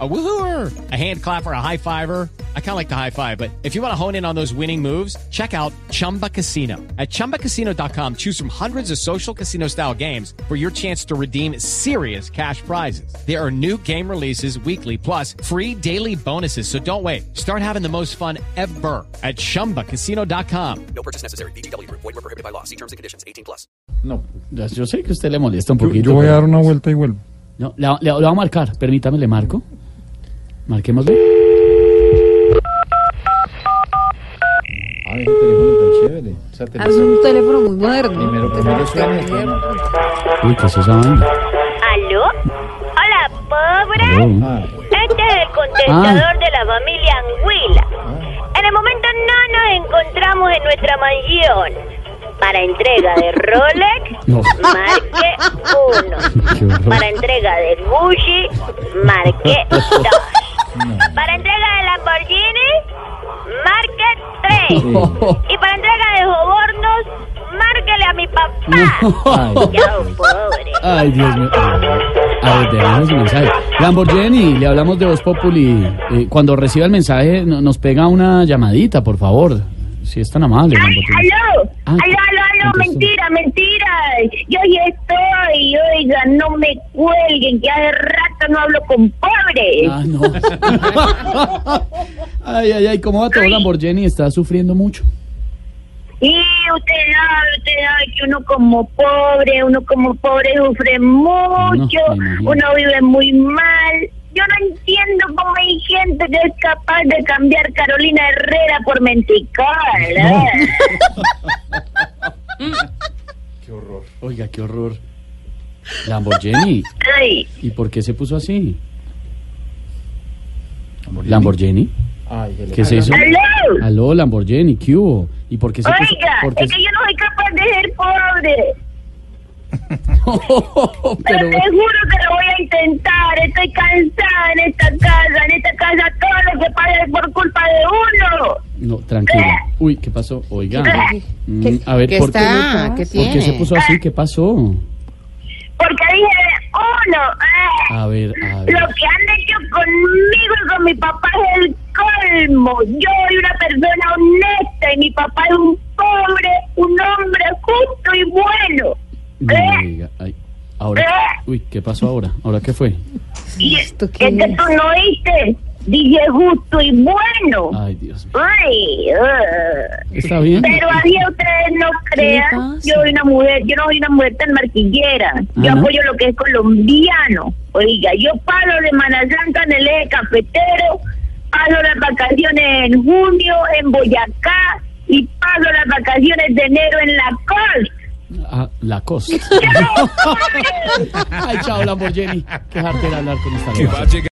A woohooer, a hand clapper, a high fiver. I kind of like the high five, but if you want to hone in on those winning moves, check out Chumba Casino. At chumbacasino.com, choose from hundreds of social casino style games for your chance to redeem serious cash prizes. There are new game releases weekly, plus free daily bonuses. So don't wait. Start having the most fun ever at chumbacasino.com. No purchase necessary. BGW. Void were prohibited by law. See terms and conditions. 18 plus. No, Ya, Yo sé que usted le molesta un poquito. yo voy a dar una vuelta y vuelvo. No, le, le- le voy a marcar. Permítame, le marco. Marquémosle. Ay, ese teléfono tan chévere. Ah, Es un teléfono muy moderno. Primero, primero suena suena. Uy, ¿qué es esa vaina? ¿Aló? Hola, pobre. Aló. Ah, Este es el contestador de la familia Anguila. En el momento no nos encontramos en nuestra mansión. Para entrega de Rolex, No. marque Qué 1. horror. Para entrega de Gucci, marque 2. Para entrega de Lamborghini, marque 3. Y para entrega de sobornos, márquele a mi papá. ay, pobre. Ay, Dios mío. A ver, déjanos un mensaje. Lamborghini, le hablamos de Voz Populi. Eh, cuando reciba el mensaje, no- nos pega una llamadita, por favor. Si es tan amable, Lamborghini. ¡Aló! Ah, ¡Aló, aló. Mentira, mentira. Yo ya estoy. Oiga, no me cuelguen, que hace rato no hablo con Ah, no. Ay, ay, ay, ¿cómo va todo Lamborghini? Está sufriendo mucho. Y usted sabe, usted sabe que uno como pobre, uno como pobre sufre mucho, No, uno vive muy mal. Yo no entiendo cómo hay gente que es capaz de cambiar Carolina Herrera por Menticar. ¿eh? qué horror. Oiga, qué horror. Lamborghini, Ay, ¿y por qué se puso así? Lamborghini. Ay, ¿Qué se hizo? ¡Aló! Aló, Lamborghini, ¿qué hubo? ¿Y por qué se puso? Oiga, por qué es que yo no soy capaz de ser pobre. Pero, Pero te juro que lo voy a intentar. Estoy cansada en esta casa. En esta casa todo lo que pasa es por culpa de uno. no, tranquilo. Uy, ¿qué pasó? Oiga. mm, ¿Qué- a ver, qué ¿por, está? qué, ¿Qué ¿por qué se puso así? ¿Qué pasó? Porque dije uno. A ver, a ver. Lo que han hecho conmigo y con mi papá es el colmo. Yo soy una persona honesta y mi papá es un pobre, un hombre justo y bueno. No ¿Eh? diga, ay, ahora, uy, ¿qué pasó ahora? ¿Ahora qué fue? Y ¿Esto es qué que es? tú no oíste. Dije justo y bueno. Ay, Dios mío. Ay, ah. ¿Está bien? Pero así ustedes no crean, yo soy una mujer, yo no soy una mujer tan marquillera. Yo ¿no? apoyo lo que es colombiano. Oiga, yo pago de Manazanca en el eje cafetero, pago las vacaciones en junio en Boyacá y pago las vacaciones de enero en la costa. Ah, la costa. Ay, chao, Lamborghini. Qué jartera hablar con esta.